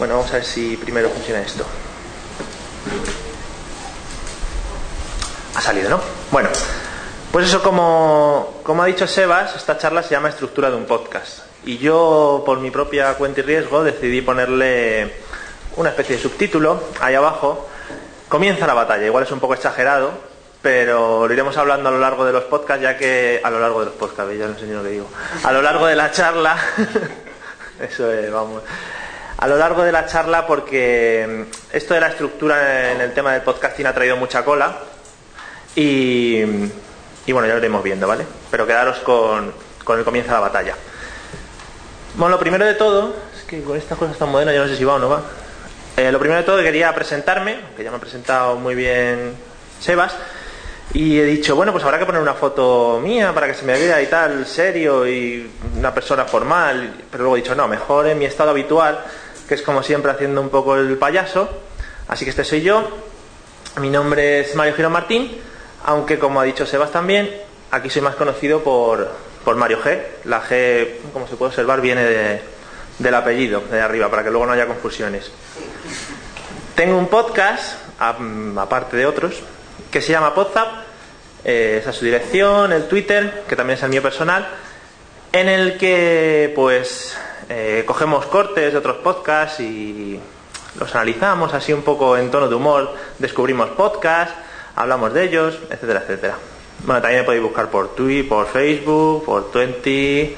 Bueno, vamos a ver si primero funciona esto. Ha salido, ¿no? Bueno, pues eso como, como ha dicho Sebas, esta charla se llama Estructura de un podcast. Y yo, por mi propia cuenta y riesgo, decidí ponerle una especie de subtítulo ahí abajo. Comienza la batalla, igual es un poco exagerado, pero lo iremos hablando a lo largo de los podcasts, ya que a lo largo de los podcasts, ya no sé ni lo que digo, a lo largo de la charla, eso es, vamos, a lo largo de la charla porque esto de la estructura en el tema del podcasting ha traído mucha cola y, bueno, ya lo iremos viendo, ¿vale? Pero quedaros con, con el comienzo de la batalla. Bueno, lo primero de todo, es que con estas cosas tan modernas yo no sé si va o no va. Eh, lo primero de todo quería presentarme, que ya me ha presentado muy bien Sebas, y he dicho, bueno, pues habrá que poner una foto mía para que se me vea y tal, serio y una persona formal. Pero luego he dicho, no, mejor en mi estado habitual, que es como siempre haciendo un poco el payaso. Así que este soy yo. Mi nombre es Mario Girón Martín, aunque como ha dicho Sebas también, aquí soy más conocido por, por Mario G. La G, como se puede observar, viene de, del apellido, de arriba, para que luego no haya confusiones. Tengo un podcast, aparte de otros, que se llama Podzap, eh, esa es su dirección, el Twitter, que también es el mío personal, en el que pues eh, cogemos cortes de otros podcasts y los analizamos así un poco en tono de humor, descubrimos podcasts, hablamos de ellos, etcétera, etcétera. Bueno, también me podéis buscar por Twitter, por Facebook, por Twenty,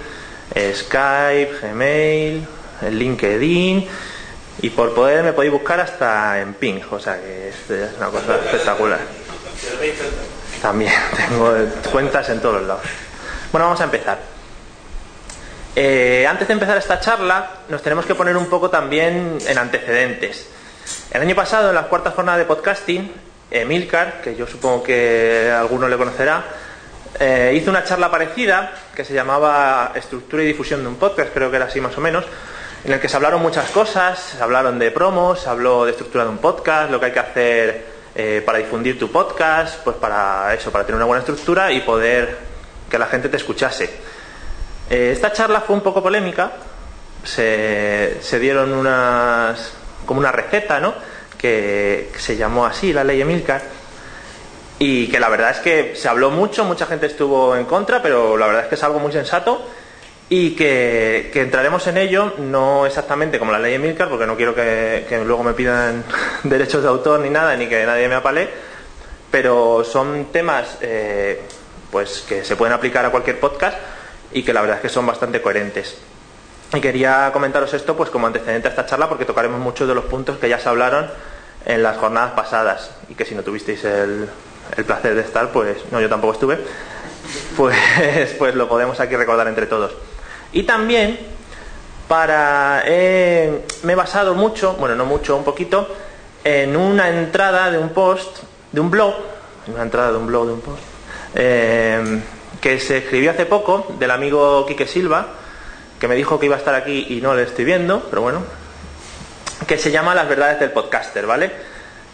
eh, Skype, Gmail, LinkedIn y por poder me podéis buscar hasta en Ping, o sea que es una cosa espectacular. También tengo cuentas en todos lados. Bueno, vamos a empezar. Eh, antes de empezar esta charla, nos tenemos que poner un poco también en antecedentes. El año pasado, en las cuartas jornadas de podcasting, Emilcar, que yo supongo que alguno le conocerá, eh, hizo una charla parecida que se llamaba Estructura y difusión de un podcast, creo que era así más o menos, en el que se hablaron muchas cosas, se hablaron de promos, se habló de estructura de un podcast, lo que hay que hacer eh, para difundir tu podcast, pues para eso, para tener una buena estructura y poder que la gente te escuchase. Eh, esta charla fue un poco polémica, se, dieron unas, como una receta, ¿no? Que, se llamó así, la ley Emilcar, y que la verdad es que se habló mucho, mucha gente estuvo en contra, pero la verdad es que es algo muy sensato y que, entraremos en ello, no exactamente como la ley Emilcar, porque no quiero que, que, luego me pidan derechos de autor ni nada, ni que nadie me apale, pero son temas eh, pues que se pueden aplicar a cualquier podcast y que la verdad es que son bastante coherentes. Y quería comentaros esto pues como antecedente a esta charla porque tocaremos muchos de los puntos que ya se hablaron en las jornadas pasadas y que si no tuvisteis el, el placer de estar, pues no, yo tampoco estuve, pues, pues lo podemos aquí recordar entre todos. Y también para eh, me he basado mucho, bueno no mucho, un poquito, en una entrada de un post, de un blog, una entrada de un blog, de un post, eh, que se escribió hace poco del amigo Quique Silva, que me dijo que iba a estar aquí y no le estoy viendo, pero bueno, que se llama Las verdades del podcaster, ¿vale?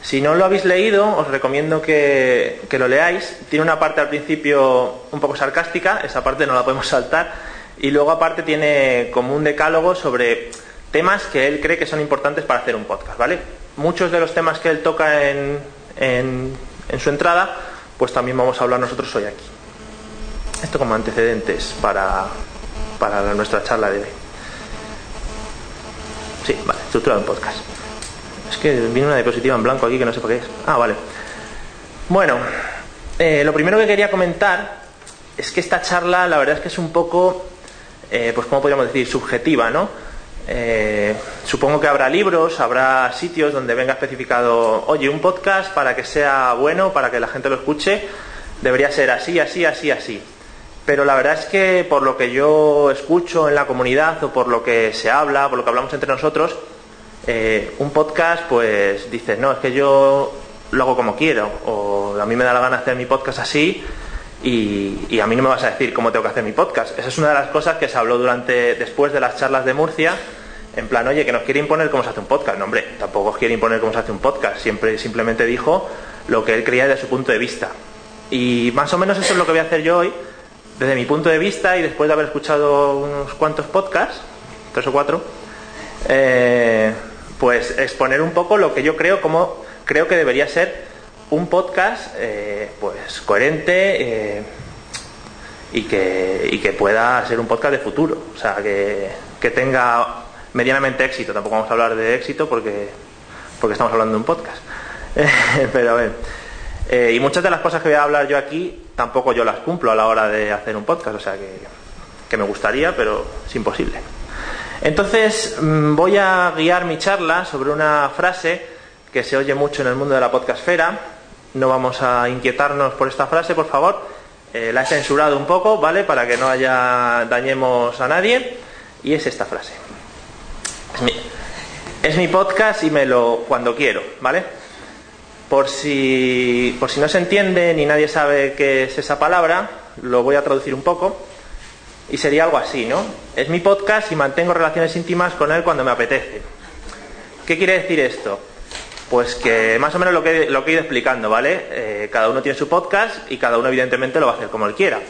Si no lo habéis leído, os recomiendo que, que lo leáis. Tiene una parte al principio un poco sarcástica, esa parte no la podemos saltar y luego aparte tiene como un decálogo sobre temas que él cree que son importantes para hacer un podcast, ¿vale? Muchos de los temas que él toca en, en, en su entrada, pues también vamos a hablar nosotros hoy aquí. Esto como antecedentes para, para nuestra charla de hoy. Sí, vale, estructura de podcast. Es que viene una diapositiva en blanco aquí que no sé por qué es. Ah, vale. Bueno, eh, lo primero que quería comentar es que esta charla la verdad es que es un poco eh, pues como podríamos decir, subjetiva, ¿no? Eh, supongo que habrá libros, habrá sitios donde venga especificado, oye, un podcast para que sea bueno, para que la gente lo escuche, debería ser así, así, así, así. Pero la verdad es que por lo que yo escucho en la comunidad o por lo que se habla, por lo que hablamos entre nosotros, eh, un podcast, pues dices, no, es que yo lo hago como quiero, o a mí me da la gana hacer mi podcast así, y, a mí no me vas a decir cómo tengo que hacer mi podcast. Esa es una de las cosas que se habló durante después de las charlas de Murcia, en plan, oye, que nos quiere imponer cómo se hace un podcast. No, hombre, tampoco os quiere imponer cómo se hace un podcast. Siempre simplemente dijo lo que él creía desde su punto de vista. Y más o menos eso es lo que voy a hacer yo hoy, desde mi punto de vista y después de haber escuchado unos cuantos podcasts, tres o cuatro, eh, pues exponer un poco lo que yo creo como creo que debería ser un podcast eh, pues coherente eh, y, que, y que pueda ser un podcast de futuro, o sea, que, que tenga medianamente éxito. Tampoco vamos a hablar de éxito porque, porque estamos hablando de un podcast. Pero a ver. Y muchas de las cosas que voy a hablar yo aquí tampoco yo las cumplo a la hora de hacer un podcast, o sea que, que me gustaría, pero es imposible. Entonces mm, voy a guiar mi charla sobre una frase que se oye mucho en el mundo de la podcastfera. No vamos a inquietarnos por esta frase, por favor. Eh, la he censurado un poco, ¿vale? Para que no haya dañemos a nadie. Y es esta frase. Es mi, es mi podcast y me lo cuando quiero, ¿vale? Por si, por si no se entiende ni nadie sabe qué es esa palabra, lo voy a traducir un poco. Y sería algo así, ¿no? Es mi podcast y mantengo relaciones íntimas con él cuando me apetece. ¿Qué quiere decir esto? Pues que más o menos lo que, lo que he ido explicando, ¿vale? Eh, cada uno tiene su podcast y cada uno evidentemente lo va a hacer como él quiera.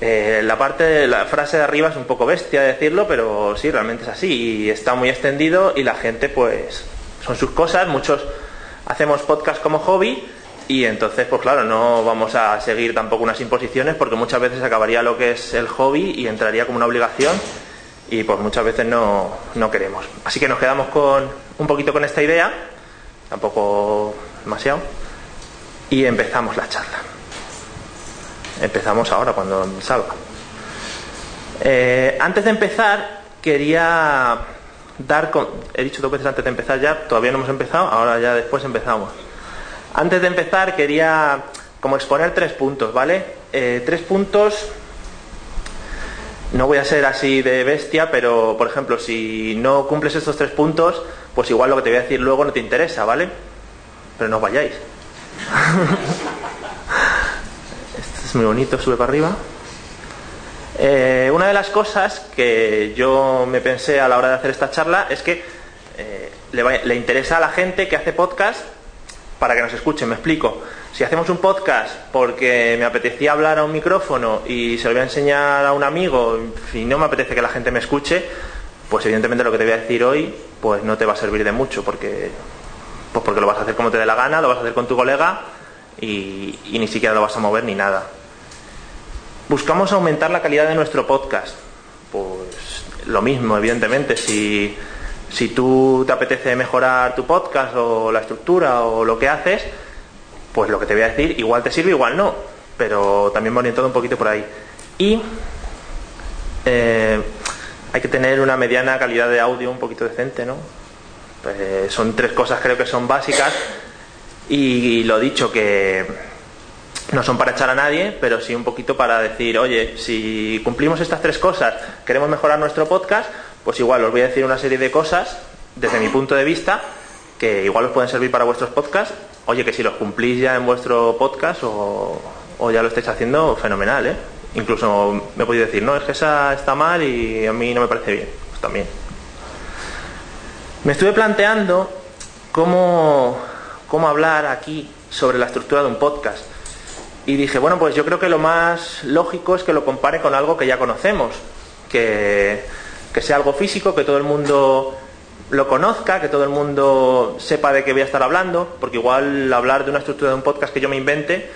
Eh, la parte de la frase de arriba es un poco bestia de decirlo, pero sí, realmente es así. Y está muy extendido y la gente, pues, son sus cosas. Muchos hacemos podcast como hobby y entonces, pues claro, no vamos a seguir tampoco unas imposiciones porque muchas veces acabaría lo que es el hobby y entraría como una obligación y pues muchas veces no, no queremos. Así que nos quedamos con un poquito con esta idea, tampoco demasiado, y empezamos la charla. Empezamos ahora cuando salga. Eh, antes de empezar, quería dar, con, he dicho dos veces antes de empezar ya, todavía no hemos empezado, ahora ya después empezamos. Antes de empezar quería como exponer tres puntos, ¿vale? Eh, tres puntos, no voy a ser así de bestia, pero por ejemplo, si no cumples estos tres puntos, pues igual lo que te voy a decir luego no te interesa, ¿vale? Pero no os vayáis. este es muy bonito, sube para arriba. Eh, una de las cosas que yo me pensé a la hora de hacer esta charla es que eh, le, interesa a la gente que hace podcast para que nos escuchen, me explico. Si hacemos un podcast porque me apetecía hablar a un micrófono y se lo voy a enseñar a un amigo y no me apetece que la gente me escuche, pues evidentemente lo que te voy a decir hoy pues no te va a servir de mucho porque pues porque lo vas a hacer como te dé la gana, lo vas a hacer con tu colega y, y ni siquiera lo vas a mover ni nada. Buscamos aumentar la calidad de nuestro podcast. Pues lo mismo, evidentemente, si si tú te apetece mejorar tu podcast o la estructura o lo que haces, pues lo que te voy a decir igual te sirve, igual no, pero también me orientado un poquito por ahí. Y eh, hay que tener una mediana calidad de audio un poquito decente, ¿no? Pues son tres cosas creo que son básicas y lo dicho que no son para echar a nadie, pero sí un poquito para decir, oye, si cumplimos estas tres cosas, queremos mejorar nuestro podcast, pues igual os voy a decir una serie de cosas desde mi punto de vista que igual os pueden servir para vuestros podcasts. Oye, que si los cumplís ya en vuestro podcast o, ya lo estáis haciendo, fenomenal, ¿eh? Incluso me podéis decir, no, es que esa está mal y a mí no me parece bien. Pues también. Me estuve planteando cómo, cómo hablar aquí sobre la estructura de un podcast. Y dije, bueno, pues yo creo que lo más lógico es que lo compare con algo que ya conocemos, que que sea algo físico, que todo el mundo lo conozca, que todo el mundo sepa de qué voy a estar hablando, porque igual hablar de una estructura de un podcast que yo me invente,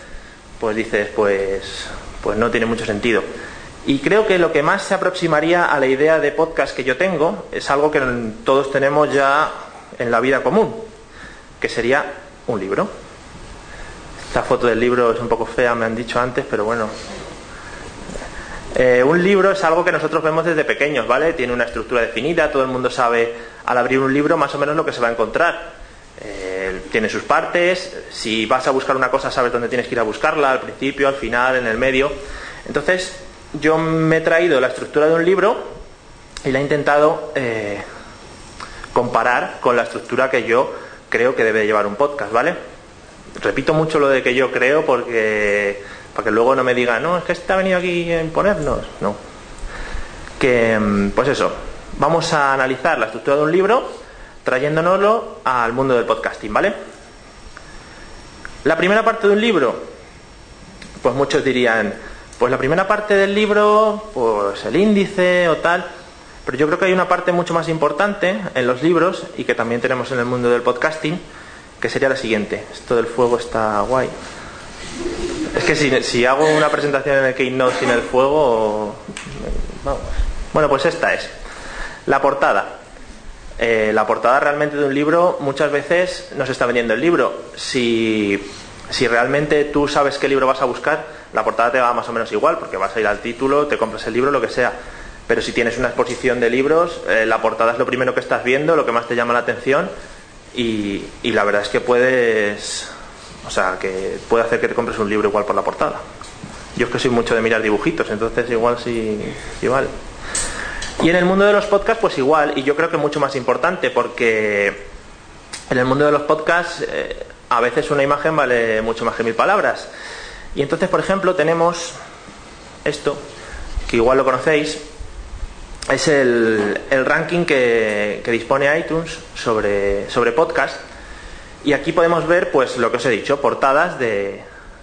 pues dices, pues, pues no tiene mucho sentido. Y creo que lo que más se aproximaría a la idea de podcast que yo tengo es algo que todos tenemos ya en la vida común, que sería un libro. Esta foto del libro es un poco fea, me han dicho antes, pero bueno, eh, un libro es algo que nosotros vemos desde pequeños, ¿vale? Tiene una estructura definida, todo el mundo sabe al abrir un libro más o menos lo que se va a encontrar. Eh, tiene sus partes, si vas a buscar una cosa sabes dónde tienes que ir a buscarla, al principio, al final, en el medio. Entonces, yo me he traído la estructura de un libro y la he intentado eh, comparar con la estructura que yo creo que debe llevar un podcast, ¿vale? Repito mucho lo de que yo creo porque para que luego no me diga, no, es que está venido aquí a imponernos. No. Que, mm, pues eso, vamos a analizar la estructura de un libro trayéndonoslo al mundo del podcasting, ¿vale? La primera parte de un libro, pues muchos dirían, pues la primera parte del libro, pues el índice o tal. Pero yo creo que hay una parte mucho más importante en los libros y que también tenemos en el mundo del podcasting, que sería la siguiente. Esto del fuego está guay. Es que si, si hago una presentación en el Keynote sin el fuego, vamos. Bueno, pues esta es. La portada. Eh, la portada realmente de un libro muchas veces nos está vendiendo el libro. Si, si realmente tú sabes qué libro vas a buscar, la portada te va más o menos igual, porque vas a ir al título, te compras el libro, lo que sea. Pero si tienes una exposición de libros, eh, la portada es lo primero que estás viendo, lo que más te llama la atención, y, la verdad es que puedes, o sea, que puede hacer que te compres un libro igual por la portada. Yo es que soy mucho de mirar dibujitos, entonces igual sí, igual. Y en el mundo de los podcasts, pues igual, y yo creo que mucho más importante, porque en el mundo de los podcasts eh, a veces una imagen vale mucho más que mil palabras. Y entonces, por ejemplo, tenemos esto, que igual lo conocéis, es el, ranking que, dispone iTunes sobre, sobre podcast. Y aquí podemos ver, pues, lo que os he dicho, portadas de,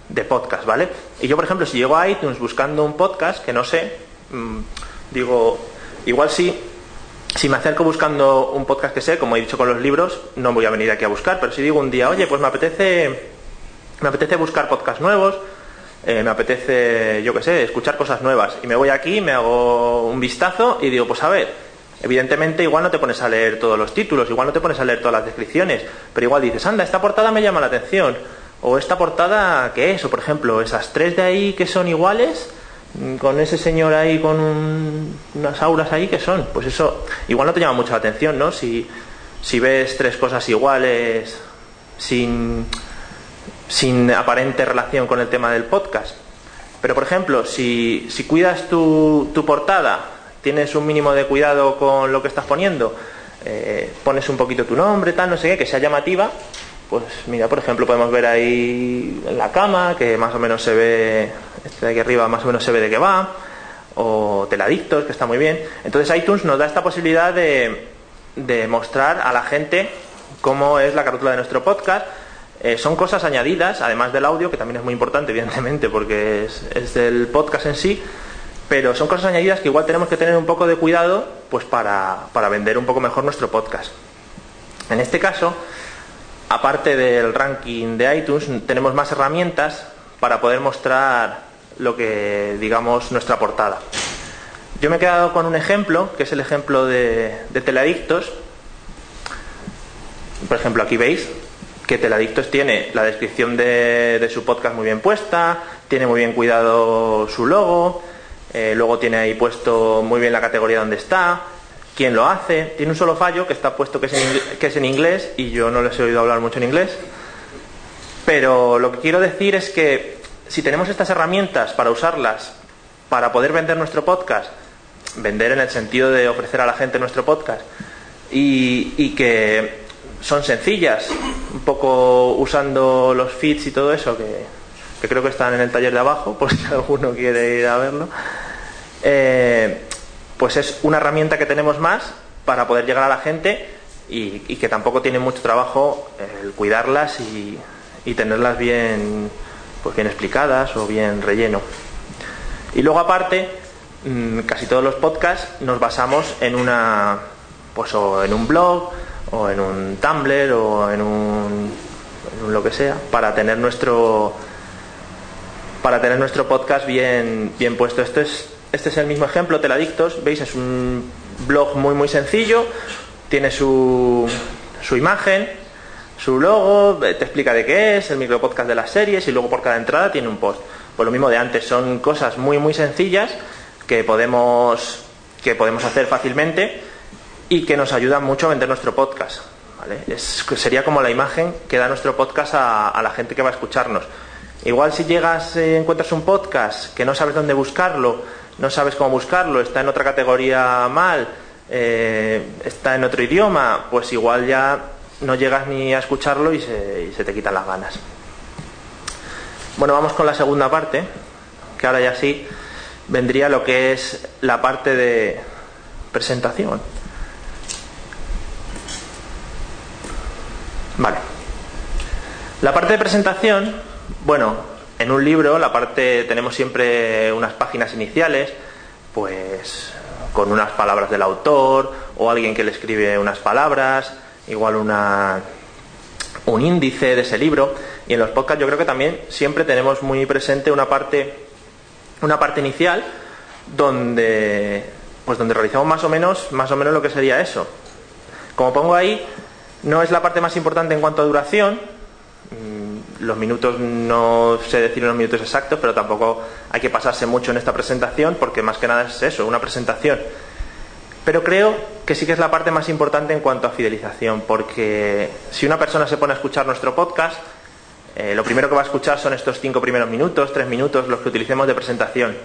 de podcast, ¿vale? Y yo, por ejemplo, si llego a iTunes buscando un podcast que no sé, mm, digo, Igual sí, si me acerco buscando un podcast que sé, como he dicho con los libros, no voy a venir aquí a buscar, pero si digo un día, oye, pues me apetece, me apetece buscar podcasts nuevos, eh, me apetece, yo qué sé, escuchar cosas nuevas, y me voy aquí, me hago un vistazo y digo, pues a ver, evidentemente igual no te pones a leer todos los títulos, igual no te pones a leer todas las descripciones, pero igual dices, anda, esta portada me llama la atención, o esta portada, ¿qué es? O por ejemplo, esas tres de ahí que son iguales, con ese señor ahí con unas auras ahí que son pues eso igual no te llama mucho la atención no si, si ves tres cosas iguales sin sin aparente relación con el tema del podcast pero por ejemplo si, cuidas tu, tu, portada tienes un mínimo de cuidado con lo que estás poniendo eh, pones un poquito tu nombre tal no sé qué que sea llamativa pues mira, por ejemplo, podemos ver ahí la cama, que más o menos se ve, este de aquí arriba más o menos se ve de qué va, o teladictos, que está muy bien. Entonces iTunes nos da esta posibilidad de, mostrar a la gente cómo es la carátula de nuestro podcast. Eh, son cosas añadidas, además del audio, que también es muy importante, evidentemente, porque es, es del podcast en sí, pero son cosas añadidas que igual tenemos que tener un poco de cuidado pues para, para vender un poco mejor nuestro podcast. En este caso, aparte del ranking de iTunes, tenemos más herramientas para poder mostrar lo que digamos nuestra portada. Yo me he quedado con un ejemplo, que es el ejemplo de, Teladictos. Por ejemplo, aquí veis que Teladictos tiene la descripción de, su podcast muy bien puesta, tiene muy bien cuidado su logo, eh, luego tiene ahí puesto muy bien la categoría donde está, quién lo hace. Tiene un solo fallo que está puesto que es, en, que es en inglés y yo no les he oído hablar mucho en inglés. Pero lo que quiero decir es que si tenemos estas herramientas para usarlas para poder vender nuestro podcast, vender en el sentido de ofrecer a la gente nuestro podcast, y, que son sencillas, un poco usando los feeds y todo eso, que, creo que están en el taller de abajo, por si alguno quiere ir a verlo. Eh, pues es una herramienta que tenemos más para poder llegar a la gente y, que tampoco tiene mucho trabajo el cuidarlas y, tenerlas bien, pues bien explicadas o bien relleno. Y luego aparte, mm, casi todos los podcasts nos basamos en una, pues o en un blog o en un Tumblr o en un, en lo que sea para tener nuestro para tener nuestro podcast bien bien puesto. Esto es este es el mismo ejemplo, Teladictos, veis, es un blog muy muy sencillo, tiene su, su imagen, su logo, te explica de qué es, el micropodcast de las series y luego por cada entrada tiene un post. Pues lo mismo de antes, son cosas muy muy sencillas que podemos, que podemos hacer fácilmente y que nos ayudan mucho a vender nuestro podcast. sería como la imagen que da nuestro podcast a, la gente que va a escucharnos. Igual si llegas, y encuentras un podcast que no sabes dónde buscarlo, no sabes cómo buscarlo, está en otra categoría mal, eh, está en otro idioma, pues igual ya no llegas ni a escucharlo y se, te quitan las ganas. Bueno, vamos con la segunda parte, que ahora ya sí vendría lo que es la parte de presentación. Vale. La parte de presentación, bueno, en un libro, la parte, tenemos siempre unas páginas iniciales, pues con unas palabras del autor o alguien que le escribe unas palabras, igual una, un índice de ese libro. Y en los podcasts yo creo que también siempre tenemos muy presente una parte, una parte inicial donde, pues donde realizamos más o menos, más o menos lo que sería eso. Como pongo ahí, no es la parte más importante en cuanto a duración, los minutos no sé decir los minutos exactos, pero tampoco hay que pasarse mucho en esta presentación porque más que nada es eso, una presentación. Pero creo que sí que es la parte más importante en cuanto a fidelización, porque si una persona se pone a escuchar nuestro podcast, eh, lo primero que va a escuchar son estos cinco primeros minutos, tres minutos, los que utilicemos de presentación.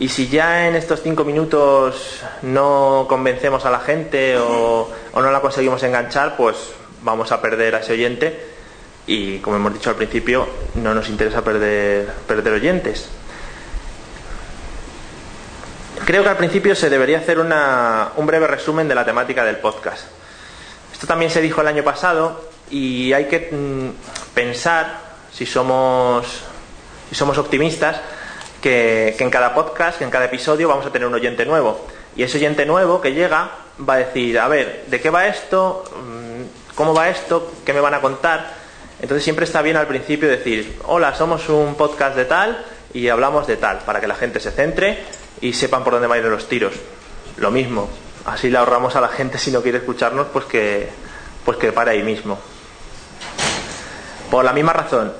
Y si ya en estos cinco minutos no convencemos a la gente o, no la conseguimos enganchar, pues vamos a perder a ese oyente y como hemos dicho al principio, no nos interesa perder, perder oyentes. Creo que al principio se debería hacer un breve resumen de la temática del podcast. Esto también se dijo el año pasado y hay que mm, pensar, si somos, si somos optimistas, que, en cada podcast, que en cada episodio vamos a tener un oyente nuevo. Y ese oyente nuevo que llega va a decir, a ver, ¿de qué va esto? Mm, ¿Cómo va esto? ¿Qué me van a contar? Entonces siempre está bien al principio decir, hola, somos un podcast de tal y hablamos de tal, para que la gente se centre y sepan por dónde van a ir los tiros. Lo mismo, así le ahorramos a la gente si no quiere escucharnos, pues que, pues que para ahí mismo. Por la misma razón,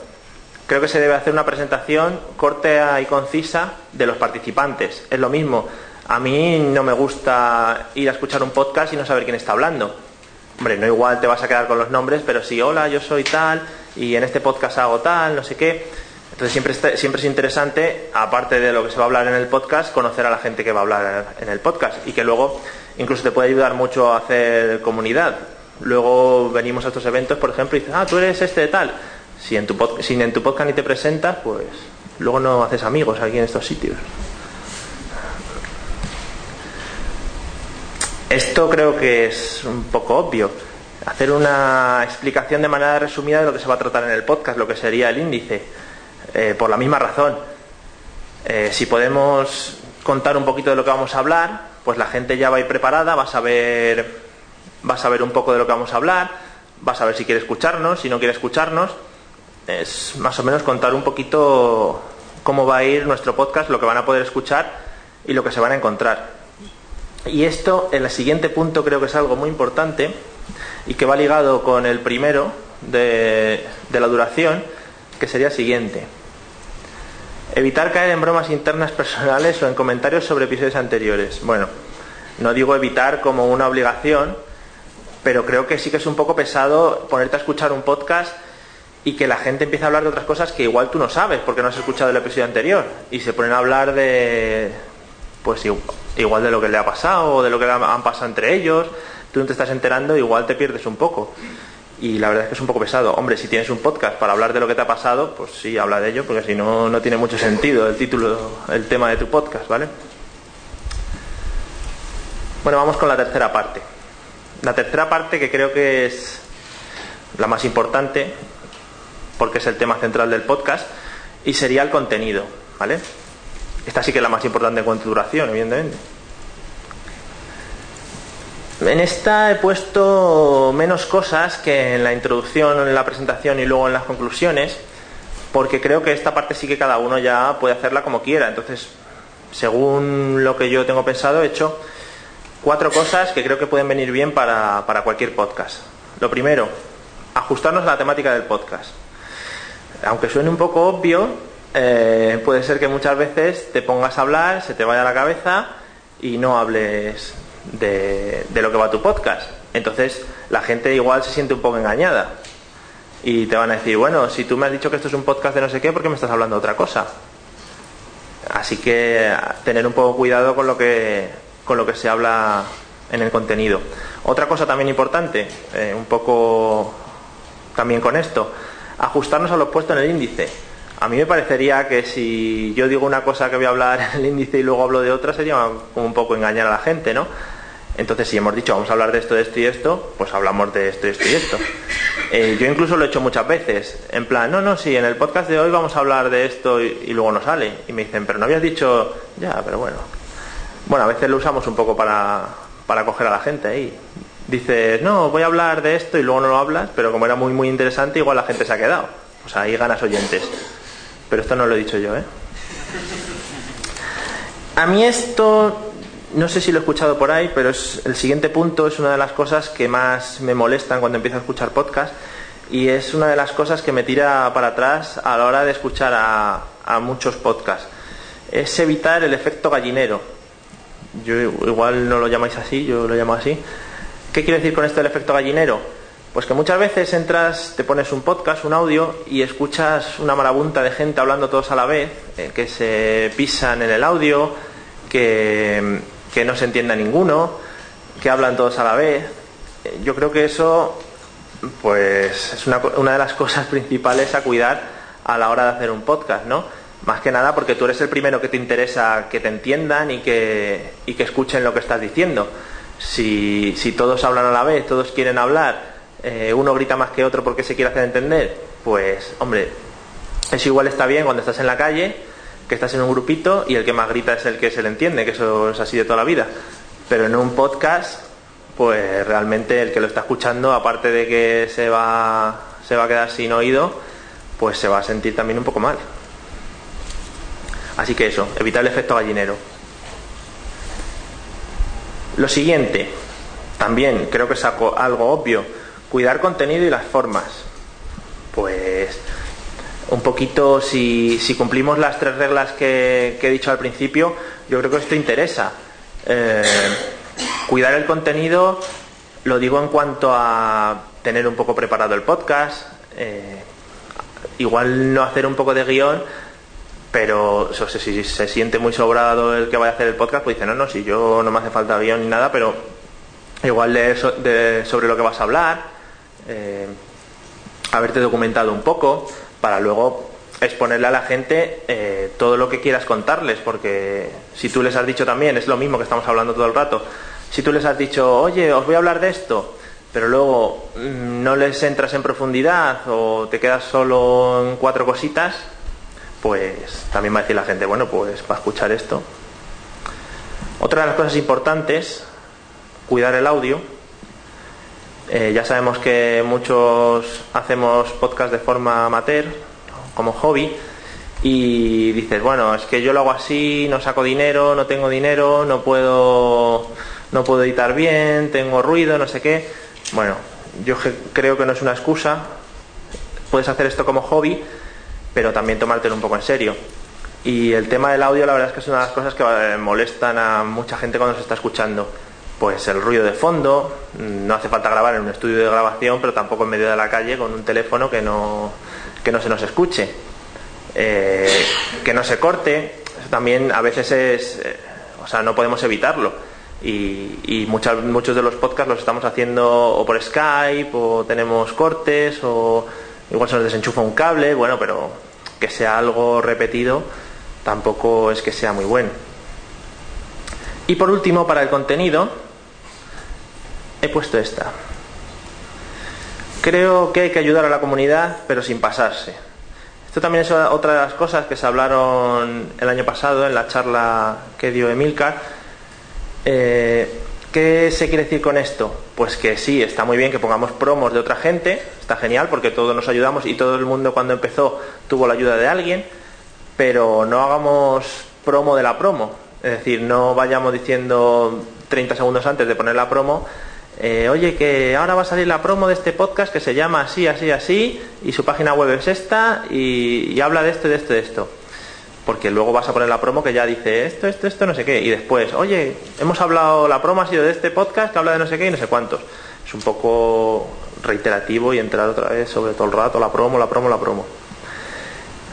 creo que se debe hacer una presentación corta y concisa de los participantes. Es lo mismo. A mí no me gusta ir a escuchar un podcast y no saber quién está hablando hombre, no igual te vas a quedar con los nombres, pero sí, hola, yo soy tal, y en este podcast hago tal, no sé qué. Entonces siempre, siempre es interesante, aparte de lo que se va a hablar en el podcast, conocer a la gente que va a hablar en el podcast y que luego incluso te puede ayudar mucho a hacer comunidad. Luego venimos a estos eventos, por ejemplo, y dices, ah, tú eres este de tal. Si en tu, si en tu podcast ni te presentas, pues luego no haces amigos aquí en estos sitios. Esto creo que es un poco obvio. Hacer una explicación de manera resumida de lo que se va a tratar en el podcast, lo que sería el índice. Eh, por la misma razón. Eh, si podemos contar un poquito de lo que vamos a hablar, pues la gente ya va a ir preparada, va a saber, va a saber un poco de lo que vamos a hablar, va a saber si quiere escucharnos, si no quiere escucharnos. Es más o menos contar un poquito cómo va a ir nuestro podcast, lo que van a poder escuchar y lo que se van a encontrar. Y esto, en el siguiente punto, creo que es algo muy importante y que va ligado con el primero de, la duración, que sería el siguiente. Evitar caer en bromas internas personales o en comentarios sobre episodios anteriores. Bueno, no digo evitar como una obligación, pero creo que sí que es un poco pesado ponerte a escuchar un podcast y que la gente empiece a hablar de otras cosas que igual tú no sabes porque no has escuchado el episodio anterior y se ponen a hablar de pues igual de lo que le ha pasado o de lo que le han pasado entre ellos, tú no te estás enterando, igual te pierdes un poco. Y la verdad es que es un poco pesado. Hombre, si tienes un podcast para hablar de lo que te ha pasado, pues sí, habla de ello, porque si no, no tiene mucho sentido el título, el tema de tu podcast, ¿vale? Bueno, vamos con la tercera parte. La tercera parte que creo que es la más importante, porque es el tema central del podcast, y sería el contenido, ¿vale? Esta sí que es la más importante en cuanto a duración, evidentemente. En esta he puesto menos cosas que en la introducción, en la presentación y luego en las conclusiones, porque creo que esta parte sí que cada uno ya puede hacerla como quiera. Entonces, según lo que yo tengo pensado, he hecho cuatro cosas que creo que pueden venir bien para, para cualquier podcast. Lo primero, ajustarnos a la temática del podcast. Aunque suene un poco obvio, eh, puede ser que muchas veces te pongas a hablar, se te vaya la cabeza y no hables de, lo que va tu podcast. Entonces la gente igual se siente un poco engañada y te van a decir, bueno, si tú me has dicho que esto es un podcast de no sé qué, ¿por qué me estás hablando de otra cosa? Así que tener un poco cuidado con lo que, se habla en el contenido. Otra cosa también importante, eh, un poco también con esto, ajustarnos a los puestos en el índice a mí me parecería que si yo digo una cosa que voy a hablar en el índice y luego hablo de otra, sería como un poco engañar a la gente, ¿no? Entonces, si hemos dicho vamos a hablar de esto, de esto y esto, pues hablamos de esto, esto y esto. Eh, yo incluso lo he hecho muchas veces, en plan, no, no, sí, en el podcast de hoy vamos a hablar de esto y, luego no sale. Y me dicen, pero no habías dicho, ya, pero bueno. bueno, a veces lo usamos un poco para, para coger a la gente ahí. Dices, no, voy a hablar de esto y luego no lo hablas, pero como era muy, muy interesante, igual la gente se ha quedado. Sea, ahí ganas oyentes. Pero esto no lo he dicho yo, ¿eh? A mí esto, no sé si lo he escuchado por ahí, pero es, el siguiente punto es una de las cosas que más me molestan cuando empiezo a escuchar podcast y es una de las cosas que me tira para atrás a la hora de escuchar a, a muchos podcasts. Es evitar el efecto gallinero. Yo igual no lo llamáis así, yo lo llamo así. ¿Qué quiere decir con esto del efecto gallinero? Pues que muchas veces entras, te pones un podcast, un audio y escuchas una marabunta de gente hablando todos a la vez, eh, que se pisan en el audio, que, que no se entienda ninguno, que hablan todos a la vez. Eh, Yo creo que eso pues es una, una de las cosas principales a cuidar a la hora de hacer un podcast, ¿no? Más que nada porque tú eres el primero que te interesa que te entiendan y que, y que escuchen lo que estás diciendo. Si, todos hablan a la vez, todos quieren hablar, eh, uno grita más que otro porque se quiere hacer entender, pues hombre, eso igual está bien cuando estás en la calle, que estás en un grupito y el que más grita es el que se le entiende, que eso es así de toda la vida. Pero en un podcast, pues realmente el que lo está escuchando, aparte de que se va, se va a quedar sin oído, pues se va a sentir también un poco mal. Así que eso, evitar el efecto gallinero. Lo siguiente, también creo que es algo, obvio, cuidar contenido y las formas. Pues un poquito, si, si cumplimos las tres reglas que, que, he dicho al principio, yo creo que esto interesa. Eh, cuidar el contenido, lo digo en cuanto a tener un poco preparado el podcast, eh, igual no hacer un poco de guion, pero o si se siente muy sobrado el que vaya a hacer el podcast, pues dice, no, no, si yo no me hace falta guion ni nada, pero igual leer de, sobre lo que vas a hablar, eh, haberte documentado un poco, para luego exponerle a la gente eh, todo lo que quieras contarles, porque si tú les has dicho también, es lo mismo que estamos hablando todo el rato, si tú les has dicho, oye, os voy a hablar de esto, pero luego mmm, no les entras en profundidad o te quedas solo en cuatro cositas, pues también va a decir la gente, bueno, pues para escuchar esto. Otra de las cosas importantes, cuidar el audio. Eh, ya sabemos que muchos hacemos podcast de forma amateur, como hobby, y dices, bueno, es que yo lo hago así, no saco dinero, no tengo dinero, no puedo, no puedo editar bien, tengo ruido, no sé qué. Bueno, yo creo que no es una excusa. Puedes hacer esto como hobby, pero también tomártelo un poco en serio. Y el tema del audio, la verdad es que es una de las cosas que molestan a mucha gente cuando se está escuchando. Pues el ruido de fondo, no hace falta grabar en un estudio de grabación, pero tampoco en medio de la calle con un teléfono que no, que no se nos escuche. Eh, que no se corte, eso también a veces es, eh, o sea, no podemos evitarlo. Y, y muchas, muchos de los podcasts los estamos haciendo o por Skype, o tenemos cortes, o igual se nos desenchufa un cable, bueno, pero que sea algo repetido tampoco es que sea muy bueno. Y por último, para el contenido, he puesto esta. Creo que hay que ayudar a la comunidad, pero sin pasarse. Esto también es otra de las cosas que se hablaron el año pasado en la charla que dio Emilcar. Eh, ¿Qué se quiere decir con esto? Pues que sí, está muy bien que pongamos promos de otra gente, está genial porque todos nos ayudamos y todo el mundo cuando empezó tuvo la ayuda de alguien, pero no hagamos promo de la promo. Es decir, no vayamos diciendo 30 segundos antes de poner la promo, eh, oye, que ahora va a salir la promo de este podcast que se llama así, así, así, y su página web es esta, y, y habla de esto, de esto, de esto porque luego vas a poner la promo que ya dice esto, esto, esto, no sé qué, y después, oye, hemos hablado, la promo ha sido de este podcast que habla de no sé qué y no sé cuántos. Es un poco reiterativo y entrar otra vez sobre todo el rato, la promo, la promo, la promo.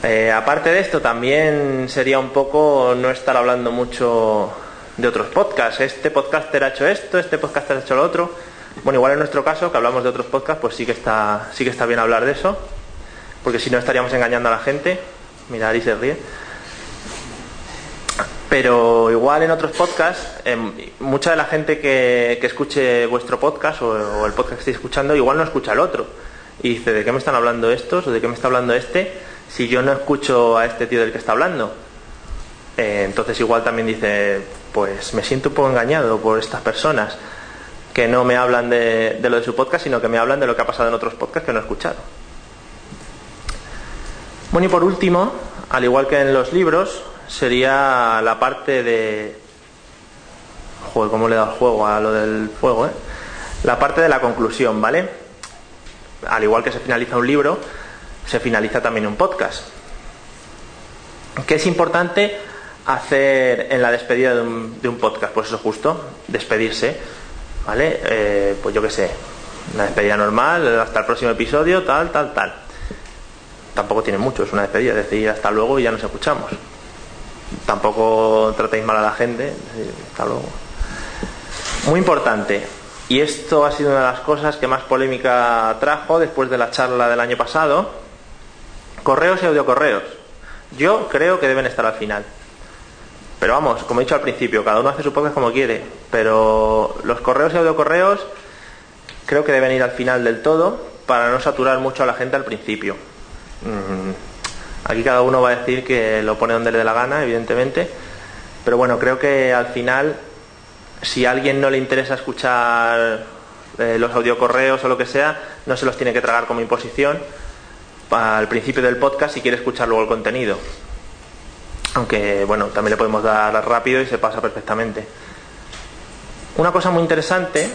Eh, aparte de esto, también sería un poco no estar hablando mucho de otros podcasts. Este podcaster ha hecho esto, este podcaster ha hecho lo otro. Bueno, igual en nuestro caso, que hablamos de otros podcasts, pues sí que está, sí que está bien hablar de eso, porque si no estaríamos engañando a la gente. Mira, Ari se ríe. Pero igual en otros podcasts, eh, mucha de la gente que, que escuche vuestro podcast o, o, el podcast que estéis escuchando, igual no escucha el otro. Y dice, ¿de qué me están hablando estos o de qué me está hablando este si yo no escucho a este tío del que está hablando? Eh, entonces igual también dice, pues me siento un poco engañado por estas personas que no me hablan de, de lo de su podcast, sino que me hablan de lo que ha pasado en otros podcasts que no he escuchado. Bueno, y por último, al igual que en los libros, sería la parte de... Joder, ¿cómo le he dado juego a lo del fuego, eh? La parte de la conclusión, ¿vale? Al igual que se finaliza un libro, se finaliza también un podcast. ¿Qué es importante hacer en la despedida de un, de un podcast? Pues eso justo, despedirse, ¿vale? Eh, pues yo qué sé, una despedida normal, hasta el próximo episodio, tal, tal, tal tampoco tiene mucho, es una despedida, es decir, hasta luego y ya nos escuchamos. Tampoco tratéis mal a la gente, hasta luego. Muy importante, y esto ha sido una de las cosas que más polémica trajo después de la charla del año pasado, correos y audiocorreos. Yo creo que deben estar al final. Pero vamos, como he dicho al principio, cada uno hace su podcast como quiere, pero los correos y audiocorreos creo que deben ir al final del todo para no saturar mucho a la gente al principio. Mm, aquí cada uno va a decir que lo pone donde le dé la gana, evidentemente. Pero bueno, creo que al final, si a alguien no le interesa escuchar eh, los audiocorreos o lo que sea, no se los tiene que tragar como imposición al principio del podcast si quiere escuchar luego el contenido. Aunque, bueno, también le podemos dar rápido y se pasa perfectamente. Una cosa muy interesante,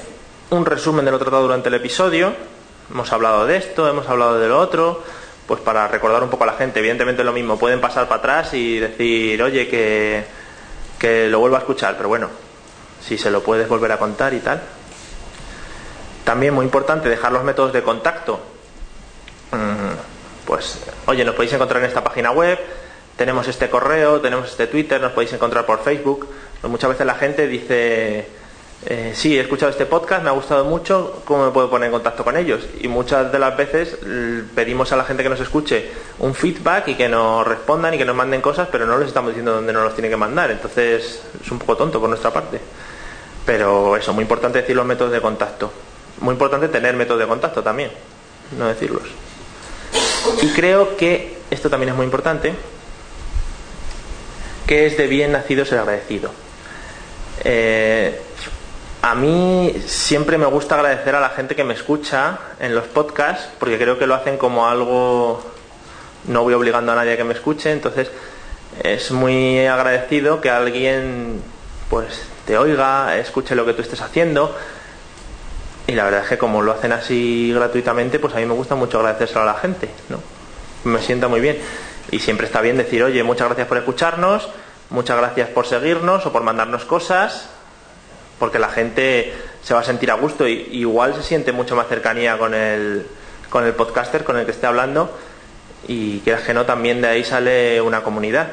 un resumen de lo tratado durante el episodio. Hemos hablado de esto, hemos hablado de lo otro pues para recordar un poco a la gente. Evidentemente lo mismo, pueden pasar para atrás y decir, oye, que, que lo vuelvo a escuchar, pero bueno, si se lo puedes volver a contar y tal. También muy importante dejar los métodos de contacto. Mm, pues, oye, nos podéis encontrar en esta página web, tenemos este correo, tenemos este Twitter, nos podéis encontrar por Facebook. Pues muchas veces la gente dice, eh, sí, he escuchado este podcast, me ha gustado mucho, ¿cómo me puedo poner en contacto con ellos? Y muchas de las veces pedimos a la gente que nos escuche un feedback y que nos respondan y que nos manden cosas, pero no les estamos diciendo dónde nos los tienen que mandar. Entonces es un poco tonto por nuestra parte. Pero eso, muy importante decir los métodos de contacto. Muy importante tener métodos de contacto también, no decirlos. Y creo que esto también es muy importante, que es de bien nacido ser agradecido. Eh, a mí siempre me gusta agradecer a la gente que me escucha en los podcasts, porque creo que lo hacen como algo, no voy obligando a nadie a que me escuche, entonces es muy agradecido que alguien pues te oiga, escuche lo que tú estés haciendo. Y la verdad es que como lo hacen así gratuitamente, pues a mí me gusta mucho agradecérselo a la gente, ¿no? Me sienta muy bien. Y siempre está bien decir, oye, muchas gracias por escucharnos, muchas gracias por seguirnos o por mandarnos cosas, porque la gente se va a sentir a gusto y igual se siente mucho más cercanía con el, con el podcaster con el que esté hablando y quieras que no, también de ahí sale una comunidad,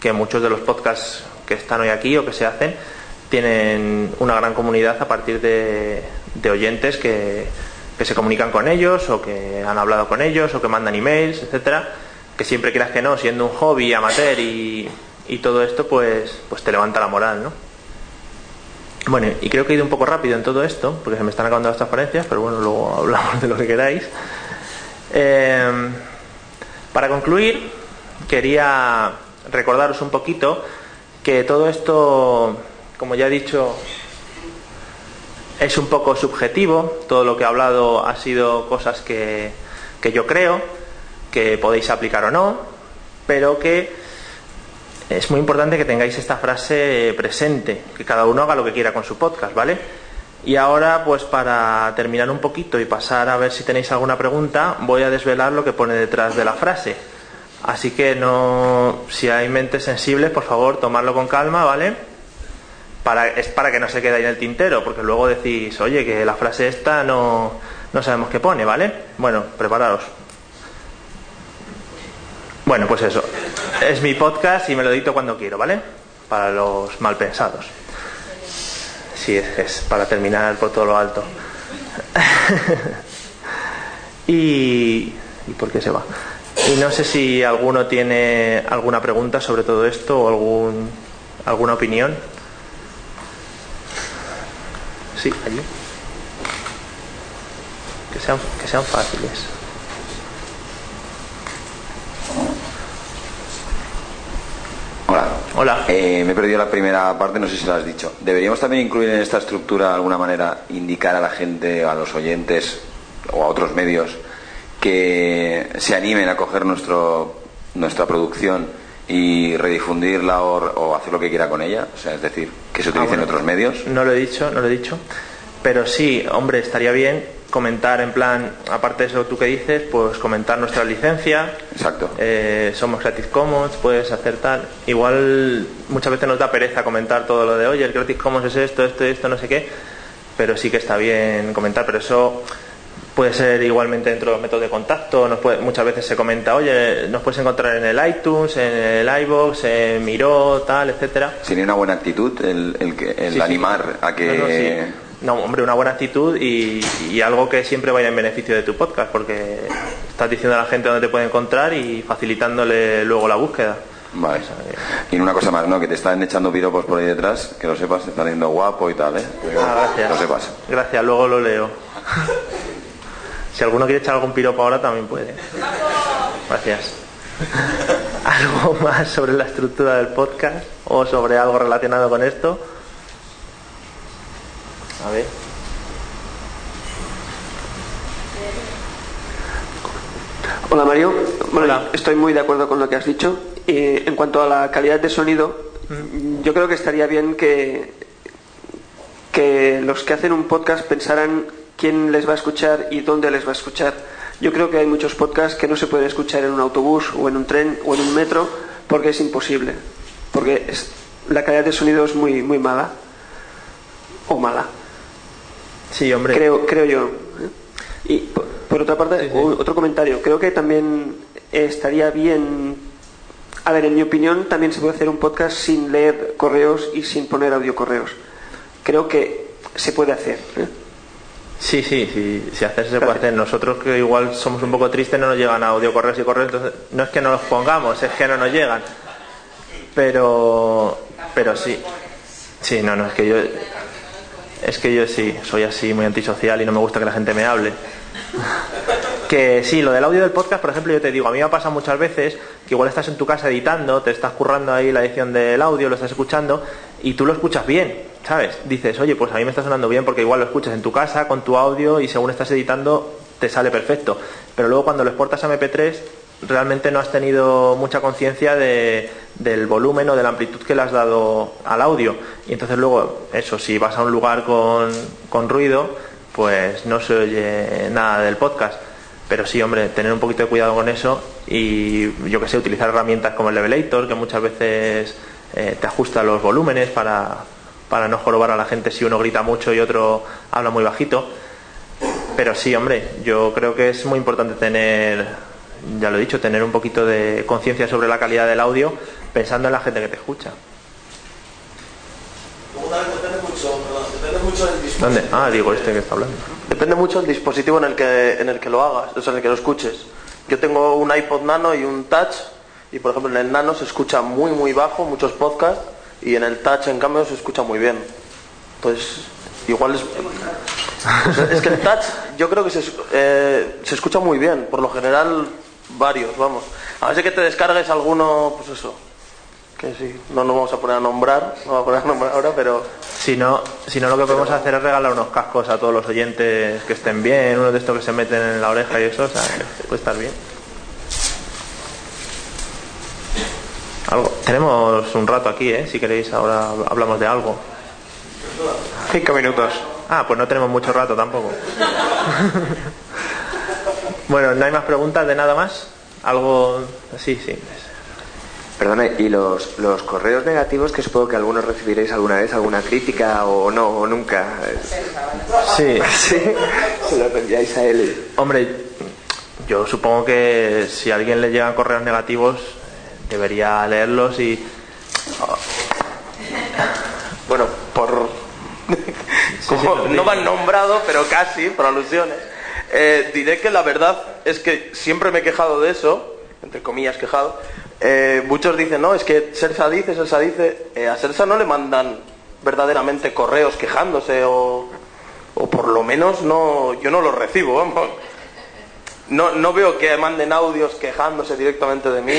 que muchos de los podcasts que están hoy aquí o que se hacen tienen una gran comunidad a partir de, oyentes que, se comunican con ellos o que han hablado con ellos o que mandan emails, etcétera, que siempre quieras que no, siendo un hobby amateur y, y todo esto, pues, pues te levanta la moral, ¿no? Bueno, y creo que he ido un poco rápido en todo esto, porque se me están acabando las transparencias, pero bueno, luego hablamos de lo que queráis. Eh, para concluir, quería recordaros un poquito que todo esto, como ya he dicho, es un poco subjetivo, todo lo que he hablado ha sido cosas que, que yo creo, que podéis aplicar o no, pero que es muy importante que tengáis esta frase presente, que cada uno haga lo que quiera con su podcast, ¿vale? Y ahora, pues para terminar un poquito y pasar a ver si tenéis alguna pregunta, voy a desvelar lo que pone detrás de la frase. Así que no, si hay mentes sensibles, por favor, tomarlo con calma, ¿vale? Es para que no se quede ahí en el tintero, porque luego decís, oye, que la frase esta no, no sabemos qué pone, ¿vale? Bueno, preparaos. Bueno, pues eso. Es mi podcast y me lo edito cuando quiero, ¿vale? Para los malpensados. Sí, es, para terminar por todo lo alto. y, ¿Y por qué se va? Y no sé si alguno tiene alguna pregunta sobre todo esto o algún, alguna opinión. Sí, allí. Que sean, que sean fáciles. Hola. Eh, me he perdido la primera parte, no sé si lo has dicho. ¿Deberíamos también incluir en esta estructura de alguna manera, indicar a la gente, a los oyentes o a otros medios que se animen a coger nuestro, nuestra producción y redifundirla o, o hacer lo que quiera con ella? O sea, es decir, que se utilicen Ah, bueno. otros medios. No lo he dicho, no lo he dicho. Pero sí, hombre, estaría bien comentar en plan, aparte de eso tú que dices, pues comentar nuestra licencia. Exacto. Eh, somos Creative Commons, puedes hacer tal. Igual muchas veces nos da pereza comentar todo lo de, oye, el Creative Commons es esto, esto, esto, no sé qué. Pero sí que está bien comentar, pero eso puede ser igualmente dentro de los métodos de contacto. Nos puede- muchas veces se comenta, oye, nos puedes encontrar en el iTunes, en el iBox, en Miro, tal, etcétera. Sería una buena actitud el, el, el Sí, sí. animar a que... No, no, sí. No, hombre, una buena actitud y, y algo que siempre vaya en beneficio de tu podcast, porque estás diciendo a la gente dónde te puede encontrar y facilitándole luego la búsqueda. Vale. Y una cosa más, ¿no? Que te están echando piropos por ahí detrás, que lo sepas, te están yendo guapo y tal, ¿eh? Ah, gracias. Lo sepas. Gracias, luego lo leo. si alguno quiere echar algún piropo ahora, también puede. Gracias. ¿Algo más sobre la estructura del podcast o sobre algo relacionado con esto? A ver. Hola Mario, bueno, Hola. estoy muy de acuerdo con lo que has dicho. Y en cuanto a la calidad de sonido, yo creo que estaría bien que, que los que hacen un podcast pensaran quién les va a escuchar y dónde les va a escuchar. Yo creo que hay muchos podcasts que no se pueden escuchar en un autobús o en un tren o en un metro porque es imposible, porque es- la calidad de sonido es muy, muy mala o mala. Sí, hombre. Creo, creo yo. Y por, por otra parte, Sí, sí. u- otro comentario. Creo que también estaría bien. A ver, en mi opinión, también se puede hacer un podcast sin leer correos y sin poner audio correos. Creo que se puede hacer. ¿eh? Sí, sí, sí, si hacerse se puede hacer. Nosotros que igual somos un poco tristes no nos llegan audio correos y correos, entonces no es que no los pongamos, es que no nos llegan. Pero, pero sí. Sí, no, no, es que yo, es que yo sí, soy así muy antisocial y no me gusta que la gente me hable. Que sí, lo del audio del podcast, por ejemplo, yo te digo, a mí me ha pasado muchas veces que igual estás en tu casa editando, te estás currando ahí la edición del audio, lo estás escuchando y tú lo escuchas bien, ¿sabes? Dices, oye, pues a mí me está sonando bien porque igual lo escuchas en tu casa con tu audio y según estás editando te sale perfecto. Pero luego cuando lo exportas a MP3 realmente no has tenido mucha conciencia de- del volumen o de la amplitud que le has dado al audio. Y entonces luego, eso, si vas a un lugar con, con ruido, pues no se oye nada del podcast. Pero sí, hombre, tener un poquito de cuidado con eso y yo que sé, utilizar herramientas como el Levelator, que muchas veces eh, te ajusta los volúmenes para, para no jorobar a la gente si uno grita mucho y otro habla muy bajito. Pero sí, hombre, yo creo que es muy importante tener, ya lo he dicho, tener un poquito de conciencia sobre la calidad del audio pensando en la gente que te escucha. Luego también depende mucho, perdón, depende mucho del dispositivo. ¿Dónde? Ah, digo este que está hablando. Depende mucho del dispositivo en el que en el que lo hagas, o sea, en el que lo escuches. Yo tengo un iPod Nano y un Touch y por ejemplo en el Nano se escucha muy muy bajo muchos podcasts y en el Touch en cambio se escucha muy bien. Entonces igual es sea, es que el Touch yo creo que se, eh, se escucha muy bien, por lo general varios, vamos. A ver si que te descargues alguno, pues eso. Que sí, no nos vamos a poner a nombrar, no vamos a poner a nombrar ahora, pero Si no, si no, lo que podemos hacer es regalar unos cascos a todos los oyentes que estén bien, uno de estos que se meten en la oreja y eso, o sea, puede estar bien. Algo. Tenemos un rato aquí, ¿eh? Si queréis, ahora hablamos de algo. Cinco minutos. Ah, pues no tenemos mucho rato tampoco. bueno, ¿no hay más preguntas de nada más? Algo así, sí. Perdone, ¿y los, los correos negativos que supongo que algunos recibiréis alguna vez, alguna crítica o no, o nunca? Sí, Sí, se lo enviáis a él. Hombre, yo supongo que si a alguien le llegan correos negativos, debería leerlos y... Bueno, por. como no me han nombrado, pero casi, por alusiones. Eh, diré que la verdad es que siempre me he quejado de eso, entre comillas quejado. Eh, muchos dicen, no, es que Sersa dice, Sersa dice. Eh, a Sersa no le mandan verdaderamente correos quejándose o, o por lo menos no, yo no los recibo, vamos. No, no veo que manden audios quejándose directamente de mí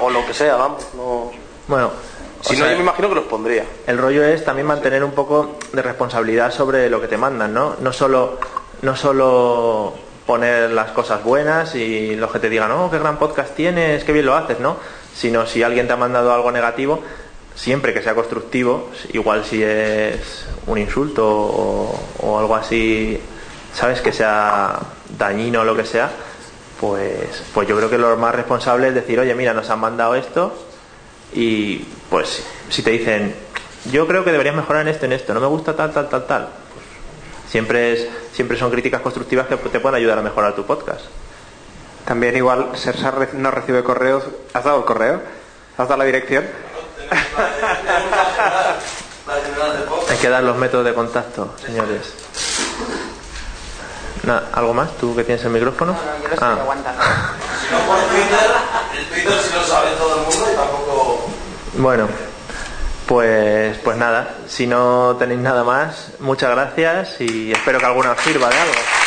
o, o lo que sea, vamos. No. Bueno, Si O no, yo me imagino que los pondría. El rollo es también mantener un poco de responsabilidad sobre lo que te mandan, ¿no? No solo, no solo poner las cosas buenas y los que te digan, oh, qué gran podcast tienes, qué bien lo haces, ¿no? Sino si alguien te ha mandado algo negativo, siempre que sea constructivo, igual si es un insulto o, algo así, ¿sabes? Que sea dañino o lo que sea, pues, pues yo creo que lo más responsable es decir, oye, mira, nos han mandado esto, y pues si te dicen, yo creo que deberías mejorar en esto, en esto, no me gusta tal, tal, tal, tal, siempre, es, siempre son críticas constructivas que te pueden ayudar a mejorar tu podcast. También igual Sersa no recibe correos. ¿Has dado el correo? ¿Has dado la dirección? Hay que dar los métodos de contacto, señores. Na- ¿Algo más? ¿Tú que tienes el micrófono? yo lo estoy Ah. aguantando. Si no por Twitter, el Twitter sí lo sabe todo el mundo y tampoco... Bueno, pues, pues nada, si no tenéis nada más, muchas gracias y espero que alguna os sirva de algo.